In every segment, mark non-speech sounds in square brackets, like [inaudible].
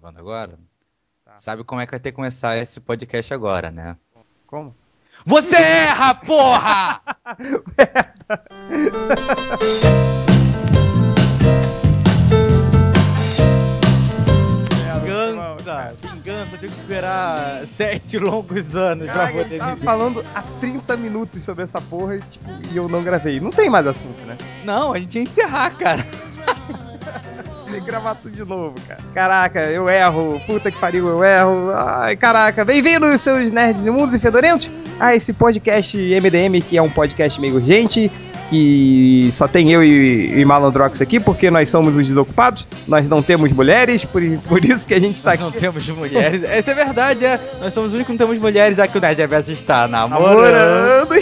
gravando agora? Tá. Sabe como é que vai ter que começar esse podcast agora, né? Como? Você erra, porra! [laughs] vingança! Vingança, eu tenho que esperar sete longos anos Caraca, pra poder tava me... falando há 30 minutos sobre essa porra e, tipo, e eu não gravei. Não tem mais assunto, né? Não, a gente ia encerrar, cara. Que gravar tudo de novo, cara. Caraca, eu erro. Puta que pariu, eu erro. Ai, caraca. Bem-vindos, seus nerds imundos e fedorentos, a esse podcast MDM, que é um podcast meio urgente, que só tem eu e, e Malandrox aqui, porque nós somos os desocupados, nós não temos mulheres, por, por isso que a gente está Nós aqui. não temos mulheres. Essa é verdade, é. Nós somos os únicos que não temos mulheres, já que o Nerd Reverso está namorando. Namorando.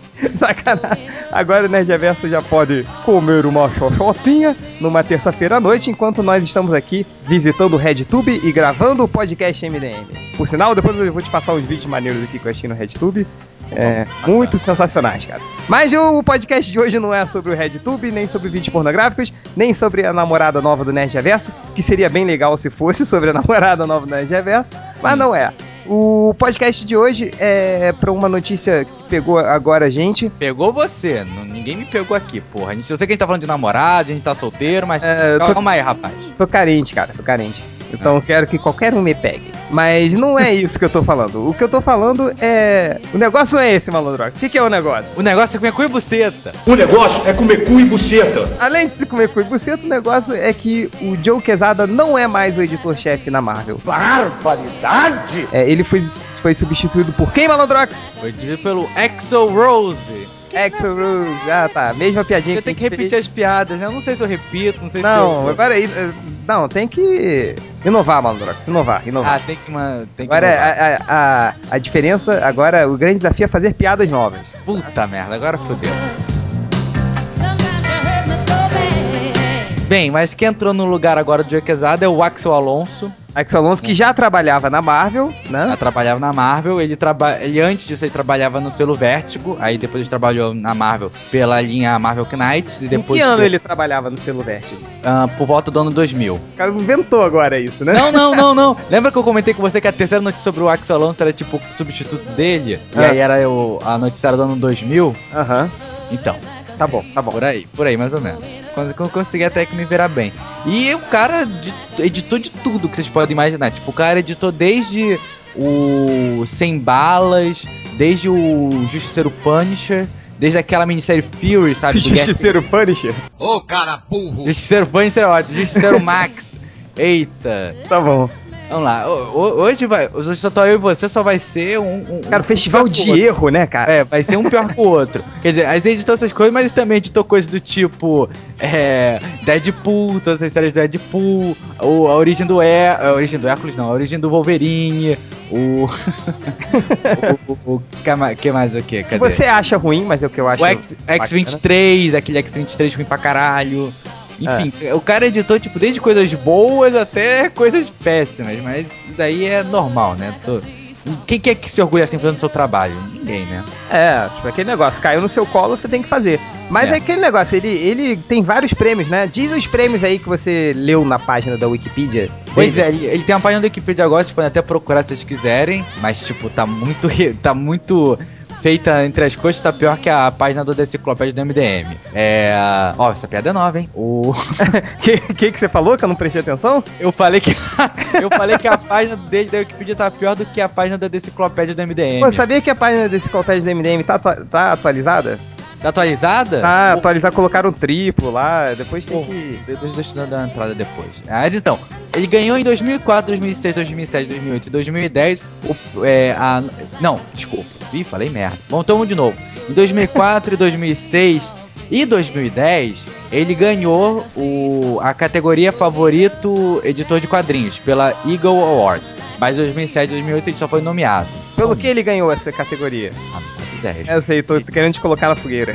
[laughs] [laughs] Sacanagem. Agora o Nerd Reverso já pode comer uma xoxotinha numa terça-feira à noite, enquanto nós estamos aqui visitando o RedTube e gravando o podcast MDM. Por sinal, depois eu vou te passar uns vídeos maneiros aqui que eu achei no RedTube. É, muito sensacionais, cara. Mas o podcast de hoje não é sobre o RedTube, nem sobre vídeos pornográficos, nem sobre a namorada nova do Nerd Reverso, que seria bem legal se fosse sobre a [laughs] namorada nova do Nerd Reverso, mas não é. O podcast de hoje é pra uma notícia que pegou agora a gente. Pegou você, ninguém me pegou aqui, porra. A gente, eu sei que a gente tá falando de namorado, a gente tá solteiro, mas É, eu tô- calma aí, rapaz. Tô carente, cara, tô carente. Então eu quero que qualquer um me pegue. Mas não é isso que eu tô falando. O que eu tô falando é. O negócio não é esse, malandrox. O que, que é o negócio? O negócio é comer cu e buceta. O negócio é comer cu e buceta. Além de se comer cu e buceta, o negócio é que o Joe Quesada não é mais o editor-chefe na Marvel. Barbaridade! É, ele foi, foi substituído por quem, malandrox? Foi dividido pelo Exo Rose. Exo Rose. Ah, tá. Mesma piadinha Eu tenho que repetir fez. as piadas, né? Eu não sei se eu repito, não sei se Não, eu... agora aí. eh, Não, tem que inovar, malandrox. Inovar, inovar. Ah, tem que, uma, tem que Agora inovar. a, a, a, a diferença, agora o grande desafio é fazer piadas novas. Puta merda, agora fodeu. Bem, mas quem entrou no lugar agora do Joe Quesada é o Axel Alonso. Axel Alonso, que já trabalhava na Marvel, né? trabalhava na Marvel, ele, traba... ele antes disso ele trabalhava no selo Vértigo, aí depois ele trabalhou na Marvel pela linha Marvel Knights e Em depois que ano ele trabalhava no selo Vértigo? ah, por volta do ano 2000. O cara inventou agora isso, né? Não, não, não, não. [laughs] Lembra que eu comentei com você que a terceira notícia sobre o Axel Alonso era tipo substituto dele? E Ah. aí era o... a notícia era do ano 2000? Aham, Então, tá bom, tá bom. por aí, por aí mais ou menos. Quando eu consegui até que me virar bem. E o cara editou de tudo que vocês podem imaginar. Tipo, o cara editou desde o Sem Balas, desde o Justiceiro Punisher, desde aquela minissérie Fury, sabe? [laughs] Justiceiro Punisher? Ô, cara burro! Justiceiro Punisher é ótimo, Justiceiro Max. [laughs] Eita. Tá bom. Vamos lá. Hoje vai. Hoje só tô eu e você, só vai ser um. um Cara, um festival de erro, né, cara? É, vai ser um pior que o outro. [laughs] Quer dizer, a gente editou essas coisas, mas também editou coisas do tipo. É. Deadpool, todas as séries do Deadpool, o, a origem do Hé- A origem do Hércules, não, a origem do Wolverine, o. [laughs] o, o, o que, mais, o? Que Cadê? você acha ruim, mas é o que eu acho. O X, X23, aquele X23 ruim pra caralho. Enfim, o cara editou, tipo, desde coisas boas até coisas péssimas, mas daí é normal, né? Tô- Quem que é que se orgulha assim fazendo seu trabalho? Ninguém, né? É, tipo, aquele negócio, caiu no seu colo, você tem que fazer. Mas É. é, aquele negócio, ele, ele tem vários prêmios, né? Diz os prêmios aí que você leu na página da Wikipedia. Pois é, ele, ele tem uma página do Wikipedia agora, vocês podem até procurar se vocês quiserem, mas, tipo, tá muito, tá muito feita entre as coisas, tá pior que a página do Deciclopédia do MDM. É. Ó, essa piada é nova, hein? O. O [laughs] que, que que você falou que eu não prestei atenção? Eu falei que. [laughs] eu falei que a página dele da Wikipedia tá pior do que a página da Deciclopédia do MDM. Pô, sabia que a página desse enciclopédia do MDM tá, atua- tá atualizada? Tá atualizada? Tá Pô, atualizada, colocaram um triplo lá, depois tem Pô, que... Deixa, deixa eu dar uma entrada depois. Mas então, ele ganhou em 2004, 2006, 2007, 2008 e 2010. O, é, a, não, desculpa. Ih, falei merda. Vamos então vamos de novo. Em 2004 e 2006 e 2010, ele ganhou o, a categoria favorito editor de quadrinhos pela Eagle Award. Mas em 2007 e 2008 ele só foi nomeado. Pelo que ele ganhou essa categoria? Ah, não faço ideia. Eu sei, tô querendo te colocar na fogueira.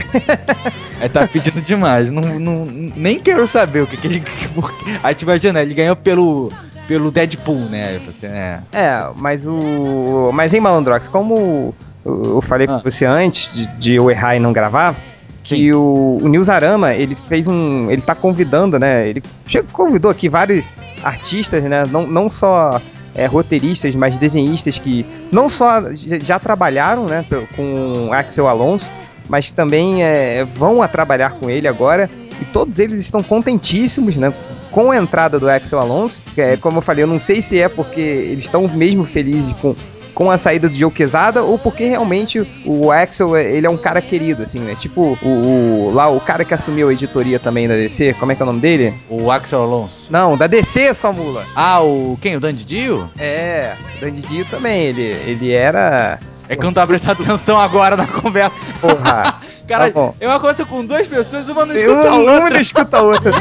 É, tá pedindo demais. Não, não, nem quero saber o que, que ele. [laughs] Aí te imagina, ele ganhou pelo. pelo Deadpool, né? Você, é. É, mas o. Mas em Malandrox, como eu falei Ah. com você antes de, de eu errar e não gravar, que o, o Nils Arama, ele fez um. Ele tá convidando, né? Ele chegou, convidou aqui vários artistas, né? Não, não só é, roteiristas, mas desenhistas que não só já, trabalharam né, com Axel Alonso, mas também é, vão a trabalhar com ele agora. E todos eles estão contentíssimos, né? Com a entrada do Axel Alonso. que É, como eu falei, eu não sei se é porque eles estão mesmo felizes com, com a saída do Joe Quesada ou porque realmente o Axel, é- ele é um cara querido, assim, né? Tipo o, o- lá o cara que assumiu a editoria também da DC, como é que é o nome dele? O Axel Alonso. Não, da DC, sua mula. Ah, o. Quem? O Dandy Dio? É, o Dandy Dio também, ele, ele era... É que eu não tava prestando atenção agora na conversa. Porra, [laughs] Cara, Tá bom. é uma conversa com duas pessoas, uma não eu escuta a uma outra. não escuta a outra.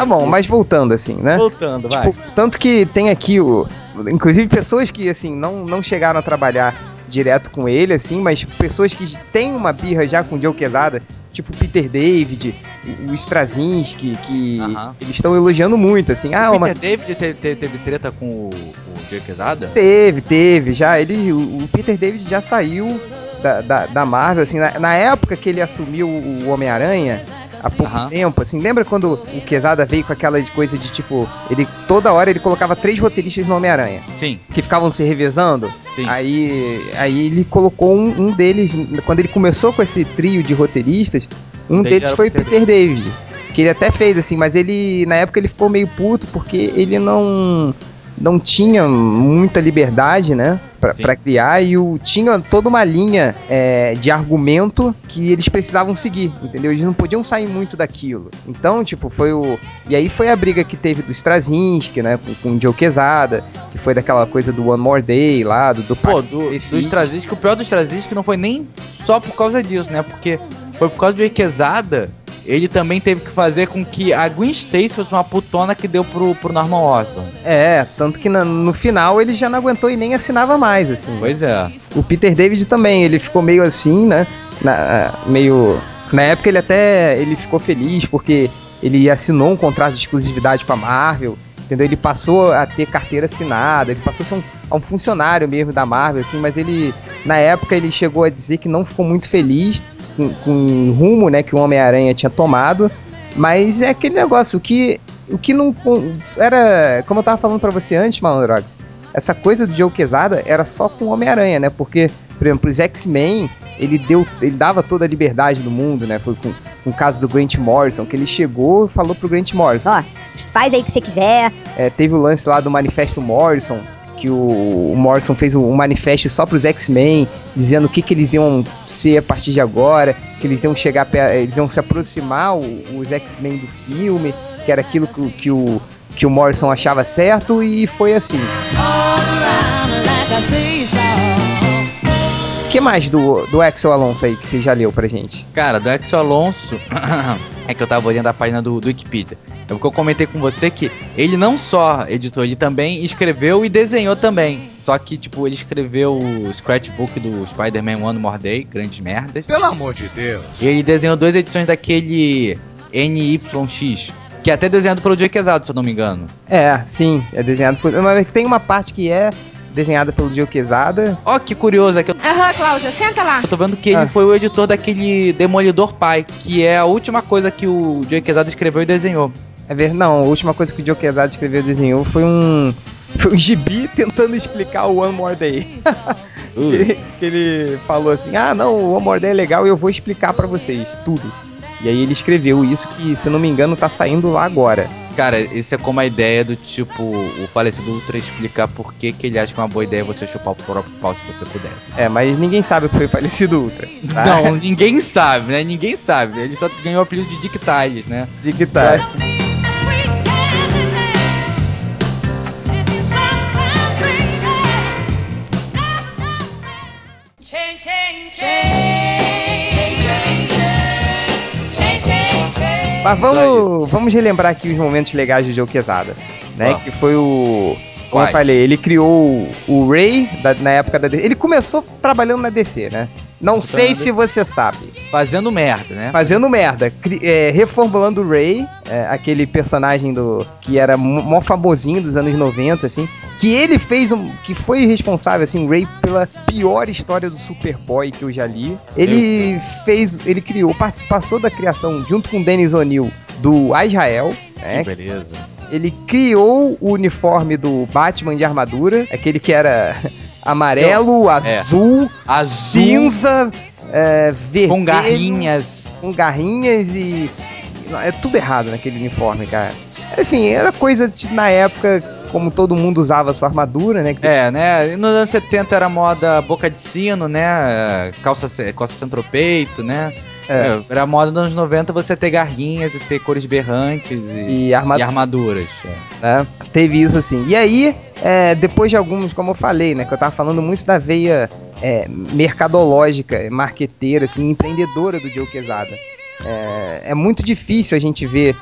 Tá bom, mas voltando assim, né? Voltando, vai. Tipo, tanto que tem aqui o. Inclusive pessoas que, assim, não, não chegaram a trabalhar direto com ele, assim, mas pessoas que têm uma birra já com o Joe Quesada, tipo o Peter David, o- Straczynski, que Aham. eles estão elogiando muito, assim. Ah, o uma... Peter David teve, teve, teve treta com o, o Joe Quesada? Teve, teve, já. Ele, o, o Peter David já saiu da, da, da Marvel, assim, na, na época que ele assumiu o Homem-Aranha, há pouco Aham. tempo, assim, lembra quando o Quesada veio com aquela coisa de tipo, ele toda hora ele colocava três roteiristas no Homem-Aranha, Sim, que ficavam se revezando? sim. Aí, aí ele colocou um, um deles, quando ele começou com esse trio de roteiristas, um deles deles era o foi Peter Peter David. Que ele até fez, assim, mas ele, na época, ele ficou meio puto porque ele não não tinha muita liberdade, né, pra criar e o, tinha toda uma linha é, de argumento que eles precisavam seguir, entendeu? Eles não podiam sair muito daquilo. Então, tipo, foi o... E aí foi a briga que teve do Straczynski, né, com, com o Joe Quesada, que foi daquela coisa do One More Day lá, do... do Pô, do, do Straczynski, o pior do Straczynski não foi nem só por causa disso, né? Porque foi por causa do Joe Quesada, ele também teve que fazer com que a Gwen Stacy fosse uma putona que deu pro, pro Norman Osborn. É, tanto que na- no final ele já não aguentou e nem assinava mais, assim. Pois é. O Peter David também, ele ficou meio assim, né? Na, meio. Na época ele até ele ficou feliz porque ele assinou um contrato de exclusividade com a Marvel. Entendeu? Ele passou a ter carteira assinada, ele passou a ser um, a um funcionário mesmo da Marvel, assim, mas ele, na época, ele chegou a dizer que não ficou muito feliz com, com o rumo né, que o Homem-Aranha tinha tomado. Mas é aquele negócio, o que, o que não. Era. Como eu tava falando pra você antes, Malandrox, essa coisa do Joe Quesada era só com o Homem-Aranha, né? Porque, por exemplo, os X-Men, ele deu. ele dava toda a liberdade do mundo, né? Foi com, com o caso do Grant Morrison, que ele chegou e falou pro Grant Morrison. Ó, faz aí o que você quiser. É, teve o lance lá do Manifesto Morrison, que o, Morrison fez um, manifesto só pros X-Men, dizendo o que, que eles iam ser a partir de agora, que eles iam chegar, eles iam se aproximar os X-Men do filme, que era aquilo que, o- que o que o Morrison achava certo e foi assim. All que mais do, do Axel Alonso aí que você já leu pra gente? Cara, do Axel Alonso, [clears throat] é que eu tava olhando a página do, do Wikipedia. É porque eu comentei com você que ele não só editou, ele também escreveu e desenhou também. Só que, tipo, ele escreveu o scratchbook do Spider-Man One More Day, grandes merdas. Pelo amor de Deus. E ele desenhou duas edições daquele NYX, que é até desenhado pelo Joe Quesado, se eu não me engano. É, sim, é desenhado por. Mas tem uma parte que é desenhada pelo Quesada. Ó, que curioso, é que eu, Aham, Cláudia, senta lá. eu tô vendo que ele Ah. foi o editor daquele Demolidor Pai, que é a última coisa que o Joe Quesado escreveu e desenhou. É ver, não, a última coisa que o Joe Quesada escreveu e desenhou foi um. Foi um gibi tentando explicar o One More Day. Que, [laughs] que ele falou assim: ah, não, o One More Day é legal e eu vou explicar pra vocês tudo. E aí ele escreveu isso que, se não me engano, tá saindo lá agora. Cara, isso é como a ideia do tipo, o falecido Ultra explicar por que, que ele acha que é uma boa ideia você chupar o próprio pau se você pudesse. É, mas ninguém sabe o que foi falecido Ultra. Tá? Não, ninguém sabe, né? Ninguém sabe. Ele só ganhou o apelido de Dick Tales, né? Tá. It. Change, change, change. Change, Mas vamos, vamos relembrar aqui os momentos legais do Joe Quesada. Né? Vamos. Que foi o. Como eu Quais? falei, ele criou o- o Ray da- na época da DC. Ele começou trabalhando na DC, né? Não sei se você sabe. Fazendo merda, né? Fazendo merda. cri- é, reformulando o Ray, é, aquele personagem do que era mó famosinho dos anos 90, assim. Que ele fez um. Que foi responsável, assim, Ray, pela pior história do Superboy que eu já li. Ele fez. Ele criou, participou da criação, junto com o Dennis O'Neill, do Israel. né, Que beleza. ele criou o uniforme do Batman de armadura, aquele que era amarelo, azul, Azul, cinza, é, vermelho, com garrinhas. com garrinhas e é tudo errado naquele uniforme, cara. Assim, era coisa de, na época como todo mundo usava sua armadura, né? que- É, né? Nos anos 70 era moda boca de sino, né? Calça, calça centropeito, né? É. Era moda nos anos 90 você ter garrinhas e ter cores berrantes e, E arma- e armaduras. é. né? Teve isso assim. E aí, é, depois de alguns, como eu falei, né? Que eu tava falando muito da veia é, mercadológica, marqueteira, assim, empreendedora do Joe Quesada. É, é muito difícil a gente ver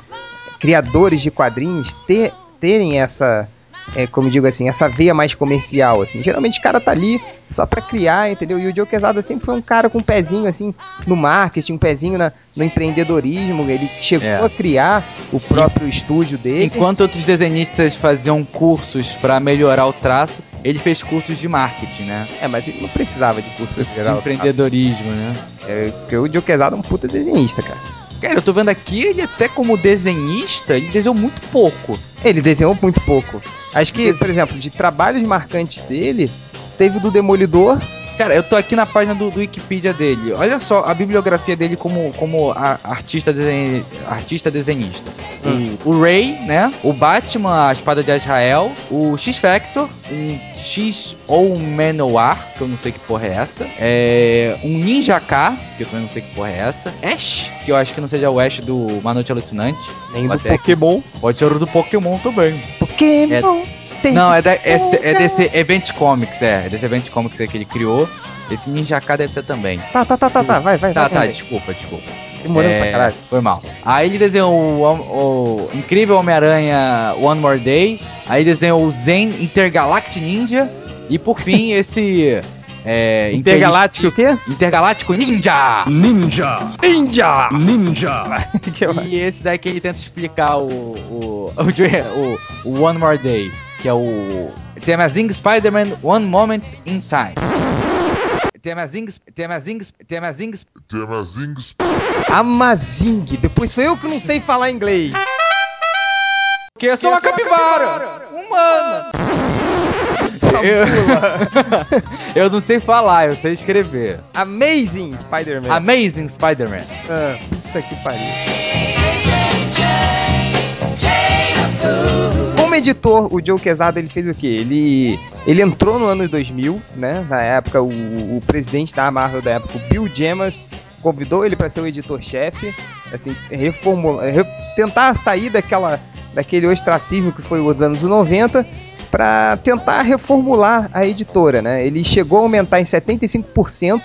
criadores de quadrinhos ter, terem essa, é, como digo assim, essa veia mais comercial, assim. Geralmente o cara tá ali só pra criar, entendeu? E o Joe Quesada sempre foi um cara com um pezinho, assim, no marketing, um pezinho na- no empreendedorismo. Ele chegou É. a criar o próprio estúdio dele. Enquanto outros desenhistas faziam cursos pra melhorar o traço, ele fez cursos de marketing, né? É, mas ele não precisava de pra Cursos de empreendedorismo, né? É, porque o Joe Quesada é um puta desenhista, cara. Cara, eu tô vendo aqui, ele até como desenhista, ele desenhou muito pouco. Ele desenhou muito pouco. Acho que, Dese- por exemplo, de trabalhos marcantes dele, teve o do Demolidor. Cara, eu tô aqui na página do, do Wikipedia dele. Olha só a bibliografia dele como, como artista, desen- artista desenhista. Hum. O, o Ray, né? O Batman, a Espada de Israel. O X-Factor. Um X ou Manowar, que eu não sei que porra é essa. É, um Ninja K, que eu também não sei que porra é essa. Ash, que eu acho que não seja o Ash do Uma Noite Alucinante. Nem do. Pokémon. Pode ser o do Pokémon também. Pokémon. Tem Não, é, da, é, é desse Event Comics, é. É desse Event Comics aí que ele criou. Esse Ninja K deve ser também. Tá, tá, tá, tá, tá. Vai, vai, Tá, vai. tá, vai. desculpa, desculpa. Demorando É, pra caralho. Foi mal. Aí ele desenhou o, o incrível Homem-Aranha One More Day. Aí desenhou o Zen Intergalactic Ninja. E por fim, [laughs] esse. É, Intergaláctico o quê? Intergaláctico Ninja! Ninja! Ninja! Ninja! [laughs] E esse daí que ele tenta explicar o. O, o, [laughs] o, o One More Day. Que é o. The Amazing Spider-Man One Moment in Time. The Amazing. The Amazing. The Amazing. Amazing. Depois sou eu que não sei falar inglês. Porque eu sou uma capivara! Humana! Eu, [laughs] eu não sei falar, eu sei escrever. Amazing Spider-Man. Amazing Spider-Man. Ah, puta que pariu. Como editor, o Joe Quesada ele fez o quê? Ele, ele entrou no ano 2000, né? Na época, o, o presidente da Marvel da época, o Bill Gemas, convidou ele para ser o editor-chefe, assim, reformular, re- tentar sair daquela, daquele ostracismo que foi os anos 90 para tentar reformular a editora, né? Ele chegou a aumentar em 75%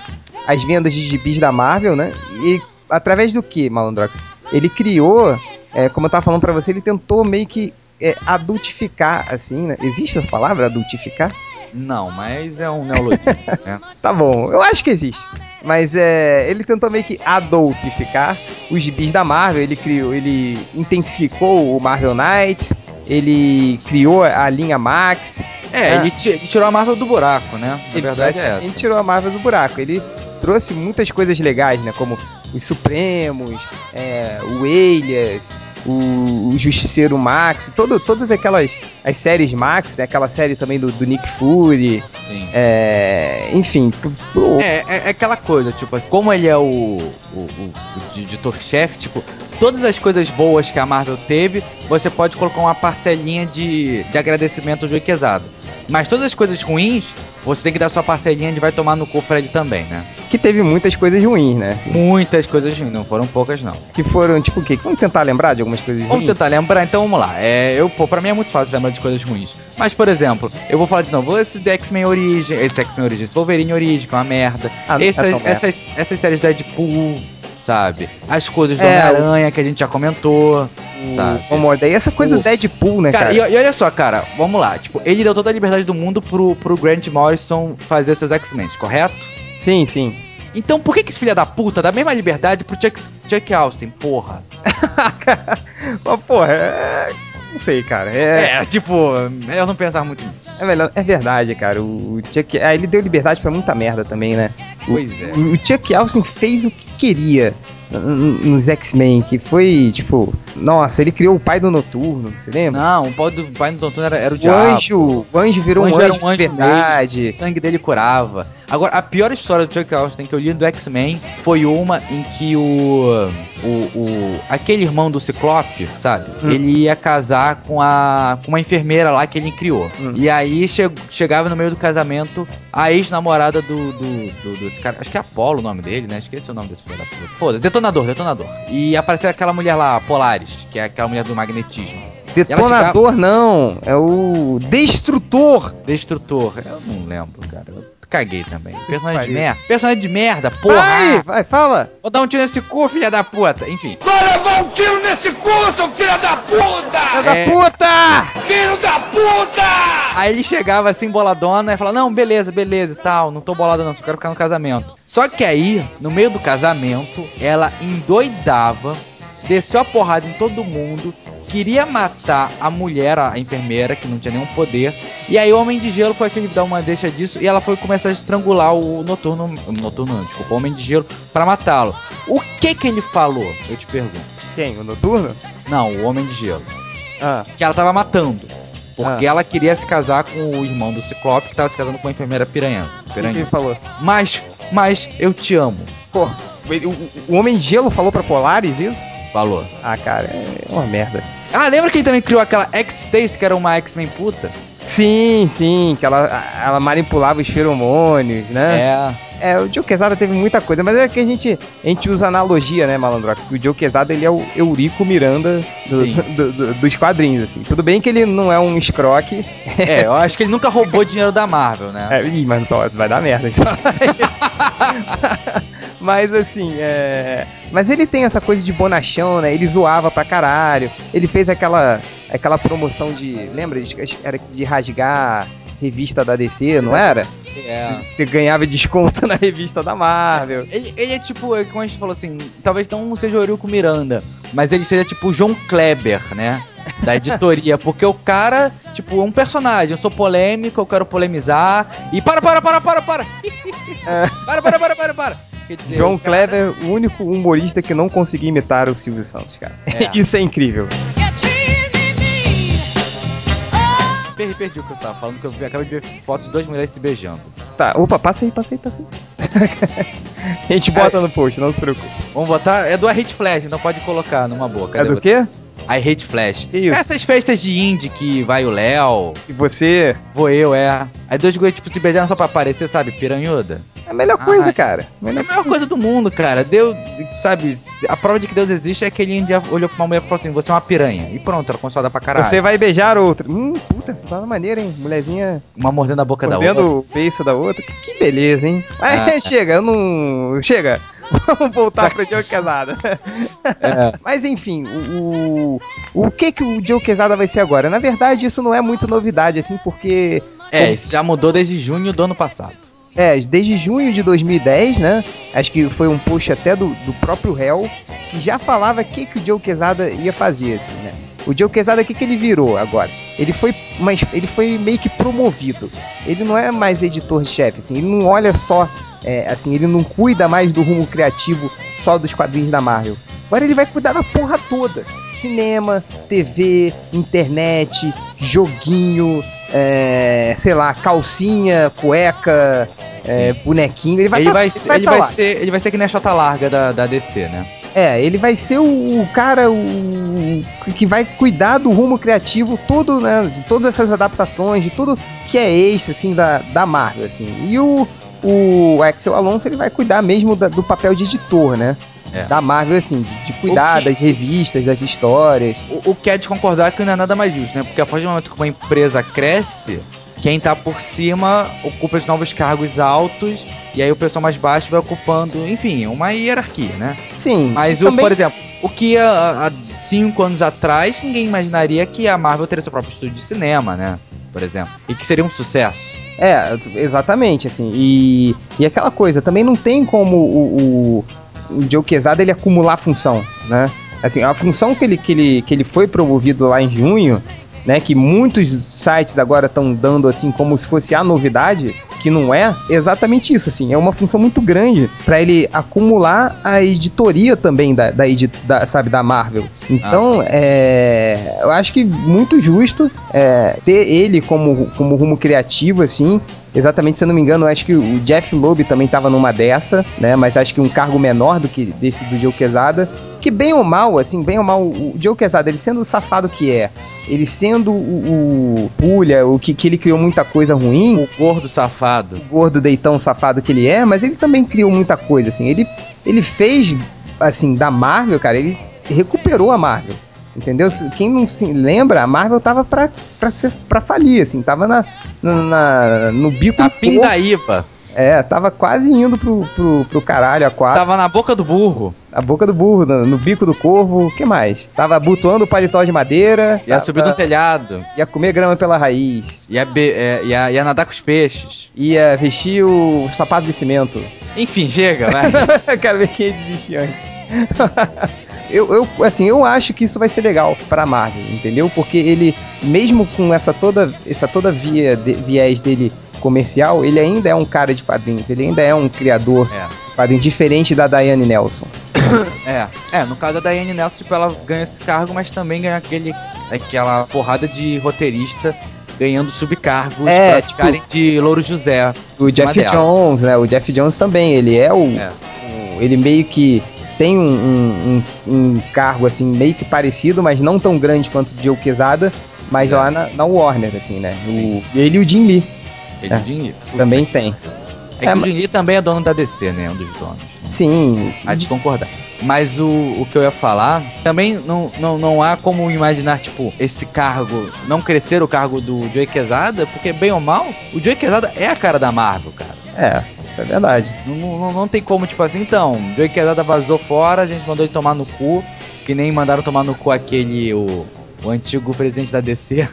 as vendas de gibis da Marvel, né? E através do que, Malandrox? Ele criou, é, como eu tava falando pra você, ele tentou meio que é, adultificar, assim, né? Existe essa palavra, adultificar? Não, mas é um neologismo, [laughs] né? Tá bom, eu acho que existe. Mas é, ele tentou meio que adultificar os gibis da Marvel. Ele criou, ele intensificou o Marvel Knights. Ele criou a linha Max. É, É. Ele, ti- ele tirou a Marvel do buraco, né? Na Ele verdade é essa. tirou a Marvel do buraco. Ele trouxe muitas coisas legais, né? Como os Supremos, é, o Elias, o, o Justiceiro Max, todo, todas aquelas as séries Max, né? Aquela série também do, do Nick Fury, Sim. é, enfim. É, é, é aquela coisa, tipo, como ele é o, o, o- o di- editor-chefe, tipo, todas as coisas boas que a Marvel teve, você pode colocar uma parcelinha de, de agradecimento ao Joey Quesada. Mas todas as coisas ruins, você tem que dar sua parcelinha de vai tomar no cu pra ele também, né? Que teve muitas coisas ruins, né? Assim, Muitas coisas ruins, não foram poucas, não. que foram, tipo o quê? Vamos tentar lembrar de algumas coisas Vamos ruins? tentar lembrar, então vamos lá. É, eu, pô, pra mim é muito fácil lembrar de coisas ruins. Mas, por exemplo, eu vou falar de novo, esse X-Men Origem, esse X-Men Origem, esse Wolverine Origem, que é uma merda. Ah, não é Essas, merda. essas, essas séries do Deadpool, sabe? As coisas do É, Homem-Aranha que a gente já comentou, sabe? O Amor, daí essa coisa O- do Deadpool, né, Cara, cara? e, e olha só, cara, vamos lá. Tipo, ele deu toda a liberdade do mundo pro, pro Grant Morrison fazer seus X-Men, correto? Sim, sim. Então por que, que esse filho da puta dá a mesma liberdade pro Chuck, Chuck Austin, porra? [laughs] Mas, porra, é... Não sei, cara. É, É, tipo, eu não pensava muito nisso. é, melhor, é verdade, cara. O Chuck. Ah, ele deu liberdade pra muita merda também, né? O- Pois é. O, Chuck Austin fez o que queria nos X-Men, que foi, tipo. Nossa, ele criou o pai do Noturno, você lembra? Não, o pai do, pai do Doutor era, era o o diabo. anjo, o anjo virou O anjo um anjo, um anjo de verdade. O sangue dele curava. Agora, a pior história do Chuck Austin que eu li do X-Men foi uma em que o, o, o- aquele irmão do Ciclope, sabe? Hum. Ele ia casar com a com uma enfermeira lá que ele criou. Hum. E aí che- chegava no meio do casamento a ex-namorada do, do, do- desse cara, acho que é Apolo o nome dele, né? Esqueci o nome desse filho da puta. Foda-se, detonador, detonador. E apareceu aquela mulher lá, Que é aquela mulher do magnetismo. Detonador não, é o Destrutor. Destrutor. Eu não lembro, cara. Eu caguei também. Personagem de merda. Personagem de merda, porra! Vai, vai, fala. Vou dar um tiro nesse cu, filha da puta. Enfim. Vai levar um tiro nesse cu, seu filho da puta! Filho É. da puta! Filho da puta! Aí ele chegava assim, boladona, e falava, não, beleza, beleza e tal, não tô bolada não, só quero ficar no casamento. Só que aí, no meio do casamento, ela endoidava, desceu a porrada em todo mundo, queria matar a mulher, a enfermeira, que não tinha nenhum poder. E aí o Homem de Gelo foi aquele que dá uma deixa disso, e ela foi começar a estrangular o Noturno, o Noturno não, desculpa, o Homem de Gelo, pra matá-lo. O que que ele falou? Eu te pergunto. Quem? O Noturno? Não, o Homem de Gelo. Ah, que ela tava matando. Porque Ah. ela queria se casar com o irmão do Ciclope, que tava se casando com uma enfermeira piranha. que piranha. ele falou? Mas, mas, eu te amo. Pô, o, o Homem de Gelo falou pra Polaris isso? Falou. Ah, cara, é uma merda. Ah, lembra que ele também criou aquela X-Stacy, que era uma X-Men puta? Sim, sim, que ela, ela manipulava os feromônios, né? É. É, o Joe Quesada teve muita coisa, mas é que a gente, a gente usa analogia, né, Malandrox? Que o Joe Quesada, ele é o Eurico Miranda do- [laughs] do- do- dos quadrinhos, assim. Tudo bem que ele não é um escroque. É, eu [laughs] acho que ele nunca roubou dinheiro da Marvel, né? É, ih, mas vai dar merda isso. [laughs] mas assim, é. Mas ele tem essa coisa de bonachão, né? Ele zoava pra caralho. Ele fez aquela, aquela promoção de. Lembra? Era de rasgar revista da DC, não era? É. Você ganhava desconto [laughs] na revista da Marvel. Ele, ele é tipo, é como a gente falou assim, talvez não seja o Eurico Miranda, mas ele seja tipo o João Kleber, né? Da editoria, [laughs] porque o cara, tipo, é um personagem. Eu sou polêmico, eu quero polemizar. E para, para, para, para, para! [laughs] para, para, para, para, para! Quer dizer, João o cara- Kleber, o único humorista que não conseguia imitar o Silvio Santos, cara. É. [laughs] Isso é incrível. Perdi, perdi o que eu tava falando, que eu acabei de ver fotos de duas mulheres se beijando. Tá, opa, passa aí, passa aí, passa aí. [laughs] A gente bota no post, não se preocupe. Vamos botar. É do Hate Flash, então pode colocar numa boa. É Cadê do você? quê? I Hate Flash. Isso? Essas festas de indie que vai o Léo, E você. vou eu, é. Aí dois goi, tipo, se beijaram só pra aparecer, sabe? Piranhuda. É a melhor coisa, Ai. cara. É a melhor coisa do mundo, cara. Deus, sabe, a prova de que Deus existe é que ele um dia olhou pra uma mulher e falou assim: você é uma piranha. E pronto, ela começou a dar pra caralho. Você vai beijar outra. Hum, puta, você tá maneira, hein? Mulherzinha Uma mordendo a boca da mordendo outra. o beiço da outra. Que beleza, hein? Ah. [laughs] chega, eu não. Chega. Vamos voltar [laughs] pro Joe Quesada. É. [laughs] Mas enfim, o, o, o que que o Joe Quesada vai ser agora? Na verdade, isso não é muito novidade, assim, porque É, isso já mudou desde junho do ano passado. É, desde junho de 2010, né? Acho que foi um post até do, do próprio réu, que já falava o que, que o Joe Quesada ia fazer, assim, né? O Joe Quesada, o que, que ele virou agora? Ele foi, mas ele foi meio que promovido. Ele não é mais editor de chefe, assim, ele não olha só, é, assim, ele não cuida mais do rumo criativo só dos quadrinhos da Marvel. Agora ele vai cuidar da porra toda. Cinema, TV, internet, joguinho, é, sei lá, calcinha, cueca, é, bonequinho. Ele vai, ele tá- vai, ele ser, ele tá vai ser, ele vai ser que nem a Xota Larga da, da DC, né? É, ele vai ser o, o cara o, que vai cuidar do rumo criativo todo, né? De todas essas adaptações, de tudo que é extra, assim, da, da Marvel, assim. E o, o Axel Alonso, ele vai cuidar mesmo da- do papel de editor, né? É. Da Marvel, assim, de, de cuidar que- das revistas, das histórias. O, o que é de concordar que não é nada mais justo, né? Porque a partir do momento que uma empresa cresce, quem tá por cima ocupa os novos cargos altos, e aí o pessoal mais baixo vai ocupando, enfim, uma hierarquia, né? Sim. Mas, o, também- por exemplo, o que há, há cinco anos atrás, ninguém imaginaria que a Marvel teria seu próprio estúdio de cinema, né? por exemplo, e que seria um sucesso. É, exatamente, assim. E, e aquela coisa, também não tem como o, o, o Joe Quesada ele acumular função, né? Assim, a função que ele, que ele, que ele foi promovido lá em junho, né? Que muitos sites agora estão dando assim como se fosse a novidade, que não é, exatamente isso, assim. É uma função muito grande para ele acumular a editoria também da, da, da, sabe, da Marvel. Então, é, eu acho que muito justo é, ter ele como, como rumo criativo, assim. Exatamente, se eu não me engano, eu acho que o Jeff Loeb também tava numa dessa, né? Mas acho que um cargo menor do que desse do Joe Quesada. Que bem ou mal, assim, bem ou mal, o Joe Quesada, ele sendo o safado que é, ele sendo o, o pulha, o que, que ele criou muita coisa ruim, O gordo safado. o gordo deitão safado que ele é, mas ele também criou muita coisa, assim. Ele, ele fez, assim, da Marvel, cara, ele recuperou a Marvel. Entendeu? Quem não se lembra, a Marvel tava pra, pra, ser, pra falir, assim, tava na, na- no bico A do pindaíba. É, tava quase indo pro, pro, pro caralho a quatro. Tava na boca do burro. A boca do burro, no, no bico do corvo, o que mais? Tava abotoando o paletó de madeira. Ia tava- subir no telhado. Ia comer grama pela raiz. Ia, be- é, ia, ia nadar com os peixes. Ia vestir o sapato de cimento. Enfim, chega, vai. [laughs] Quero ver quem desistir antes. [laughs] eu, eu, assim, eu acho que isso vai ser legal pra Marvel, entendeu? Porque ele, mesmo com essa toda, essa toda via de- viés dele comercial, ele ainda é um cara de quadrinhos, ele ainda é um criador É. de quadrinhos diferente da Diane Nelson. [coughs] É, é, no caso da Diane Nelson, tipo, ela ganha esse cargo, mas também ganha aquele, aquela porrada de roteirista ganhando subcargos É, pra tipo- ficarem de Louro José. O Jeff dela. Jones, né? O Jeff Jones também, ele é o, É. o- ele meio que tem um, um- um- cargo assim meio que parecido, mas não tão grande quanto o Joe Quesada, mas É. lá na, na Warner, assim, né? Sim. O, ele e o Jim Lee Ele É. o Jim Lee. também tem. É que É, o mas- Jim Lee também é dono da DC, né? Um dos donos. né? Sim. Há de concordar. Mas o, o que eu ia falar, também não, não, não há como imaginar, tipo, esse cargo, não crescer o cargo do Joey Quesada, porque bem ou mal, o Joey Quesada é a cara da Marvel, cara. É, isso é verdade. Não, não, não tem como, tipo assim, então, Joey Quesada vazou fora, a gente mandou ele tomar no cu, que nem mandaram tomar no cu aquele, o, o antigo presidente da DC,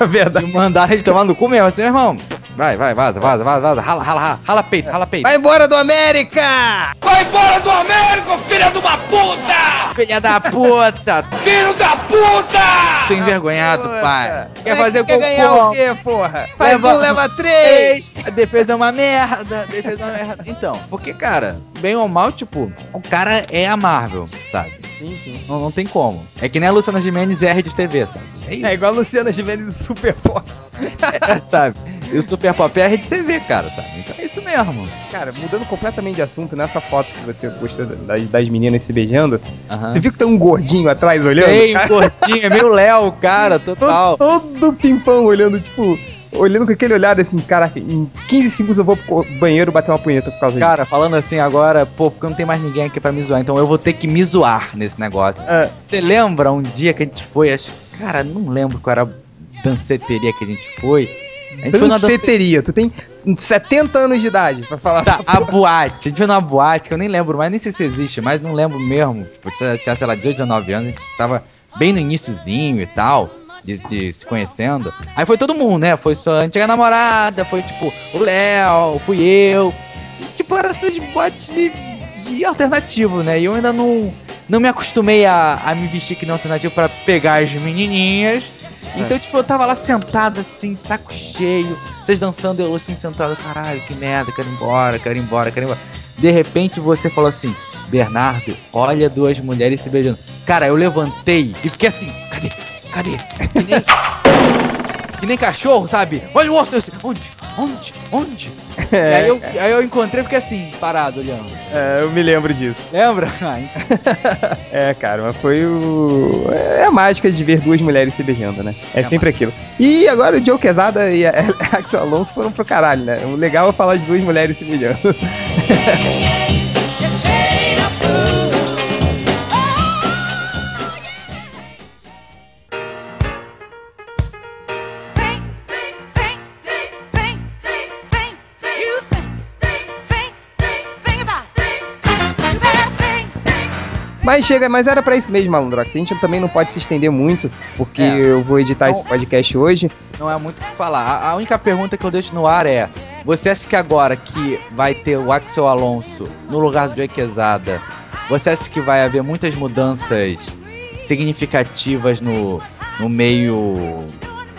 É [laughs] [laughs] verdade. e mandaram ele tomar no cu mesmo, assim, meu irmão, vai, vai, vaza, vaza, vaza, vaza, rala, rala, rala, rala peito, rala peito. Vai embora do América! Vai embora do América, filha de uma puta! Filha da puta, Filho da puta! tô envergonhado, Puta. pai. Quer é fazer que quer ganhar o quê, porra? Faz Leva- um, leva três! A defesa é uma merda, a defesa é uma merda. Então, porque, cara, bem ou mal, tipo, o cara é a Marvel, sabe? Sim, sim. Não, não tem como. É que nem a Luciana Gimenez R de TV, sabe? É isso. É igual a Luciana Gimenez do Super Pop. [laughs] sabe? E o Super Pop é a Rede TV, cara, sabe? Então é isso mesmo. Cara, mudando completamente de assunto, nessa foto que você postou das, das meninas se beijando, Aham. você viu que tem um gordinho atrás olhando? Tem, Cara, gordinho, é meio Léo, cara, [laughs] total. todo, todo pimpão olhando, tipo, olhando com aquele olhar assim, caraca, em 15 segundos eu vou pro banheiro bater uma punheta por causa disso. Cara, falando assim agora, pô, porque não tem mais ninguém aqui pra me zoar, então eu vou ter que me zoar nesse negócio. É. Você lembra um dia que a gente foi, acho, cara, não lembro qual era a danceteria que a gente foi. A gente danceteria. Tu tem 70 anos de idade pra falar Tá, a boate. A gente foi numa boate que eu nem lembro mais, nem sei se existe, mas não lembro mesmo. Tipo, tinha, tinha, sei lá, 18, 19 anos, a gente tava bem no iníciozinho e tal, de, de se conhecendo. Aí foi todo mundo, né? Foi sua antiga namorada, foi tipo o Léo, fui eu. E, tipo, era essas boates de, de alternativo, né? E eu ainda não, não me acostumei a, a me vestir que não alternativo pra pegar as menininhas. Então, tipo, eu tava lá sentado assim, de saco cheio, vocês dançando, eu assim sentado, caralho, que merda, quero ir embora, quero ir embora, quero ir embora. De repente você falou assim, Bernardo, olha duas mulheres se beijando. Cara, eu levantei e fiquei assim, cadê? Cadê? Que nem, que nem cachorro, sabe? Olha o osso, onde? Onde? Onde? E aí eu, aí eu encontrei e fiquei assim, parado, olhando. É, eu me lembro disso. Lembra? [laughs] [laughs] É, cara, mas foi o. É a mágica de ver duas mulheres se beijando, né? É, É sempre aquilo. E agora o Joe Quesada e a [laughs] Axel Alonso foram pro caralho, né? O legal é falar de duas mulheres se beijando. Mas chega, mas era pra isso mesmo, Malandrox. A gente também não pode se estender muito, porque É. eu vou editar Não. esse podcast hoje. Não é muito o que falar. A, a única pergunta que eu deixo no ar é: você acha que agora que vai ter o Axel Alonso no lugar do Joey Quesada, você acha que vai haver muitas mudanças significativas no, no meio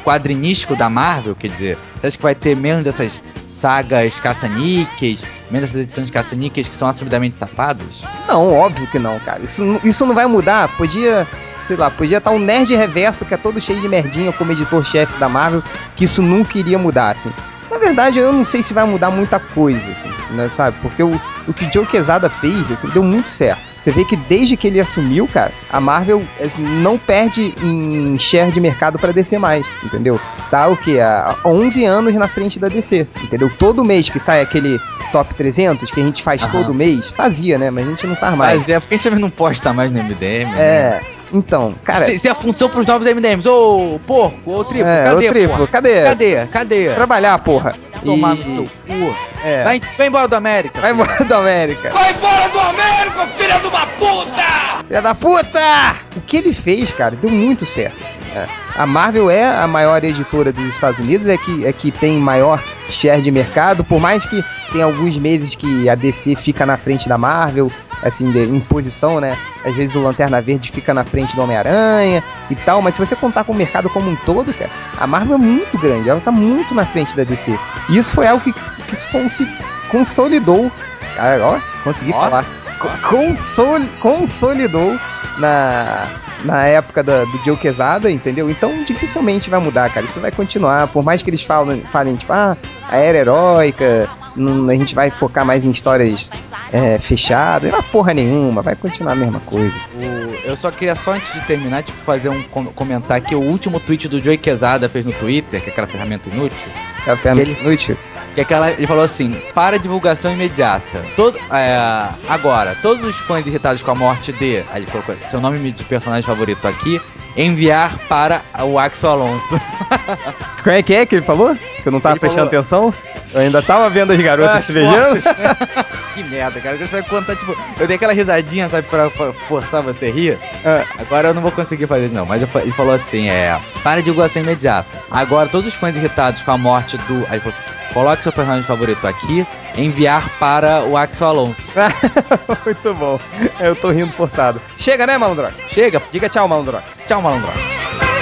quadrinístico da Marvel? Quer dizer, você acha que vai ter menos dessas sagas caça-níqueis, menos dessas edições caça-níqueis que são assumidamente safadas? Não, óbvio que não, cara. Isso, isso não vai mudar. Podia, sei lá, podia estar um nerd reverso que é todo cheio de merdinha como editor-chefe da Marvel, que isso nunca iria mudar, assim. Na verdade, eu não sei se vai mudar muita coisa, assim, né, sabe? Porque o, o que o Joe Quesada fez, assim, deu muito certo. Você vê que desde que ele assumiu, cara, a Marvel assim, não perde em share de mercado pra DC mais, entendeu? Tá o quê? Há 11 anos na frente da DC, entendeu? Todo mês que sai aquele top 300 que a gente faz Aham. todo mês, fazia, né? Mas a gente não faz mais. Mas é porque a gente também não posta mais no MDM. né? É, então, cara. se, se a função pros novos MDMs, ô porco, ô triplo, é, cadê, ô, triplo, porra? cadê? Cadê? Cadê? Trabalhar, porra. Tomar E- no seu cu. É. Vai, vai embora do América. Vai filho. embora da América. Vai embora do América, filha de uma puta! Filha da puta! O que ele fez, cara, deu muito certo. assim, né? A Marvel é a maior editora dos Estados Unidos, é que, é que tem maior share de mercado, por mais que tem alguns meses que a DC fica na frente da Marvel, assim, de- em posição, né? Às vezes o Lanterna Verde fica na frente do Homem-Aranha e tal, mas se você contar com o mercado como um todo, cara, a Marvel é muito grande, ela tá muito na frente da DC. E isso foi algo que, que se consi- consolidou. Cara, ó, consegui Ó. falar. Co- Consol, consolidou na, na época da- do Joe Quesada, entendeu? Então dificilmente vai mudar, cara. Isso vai continuar. Por mais que eles falem, falem tipo, ah, a era heróica, não- a gente vai focar mais em histórias é, fechadas. Não é porra nenhuma, vai continuar a mesma coisa. O- eu só queria só antes de terminar, tipo, fazer um com- comentar que o último tweet do Joey Quesada fez no Twitter, que é aquela ferramenta inútil, Café Ele- inútil. que é aquela, ele falou assim, para divulgação imediata. Todo, é, agora, todos os fãs irritados com a morte de, aí ele colocou seu nome de personagem favorito aqui, enviar para o Axel Alonso. [laughs] Como é que é que ele falou? Que eu não tava Ele prestando falou- atenção? Eu ainda tava vendo as garotas As se beijando? né? [laughs] que merda, cara. Você vai contar, tipo, eu dei aquela risadinha, sabe, pra forçar você a rir. Ah. Agora eu não vou conseguir fazer, não. Mas ele falou assim: é. Para divulgação imediata. Agora, todos os fãs irritados com a morte do. Aí ele falou assim, coloque seu personagem favorito aqui, enviar para o Axel Alonso. [laughs] Muito bom. Eu tô rindo forçado. Chega, né, Malandrox? Chega, Diga tchau, Malandrox. tchau, malandrox.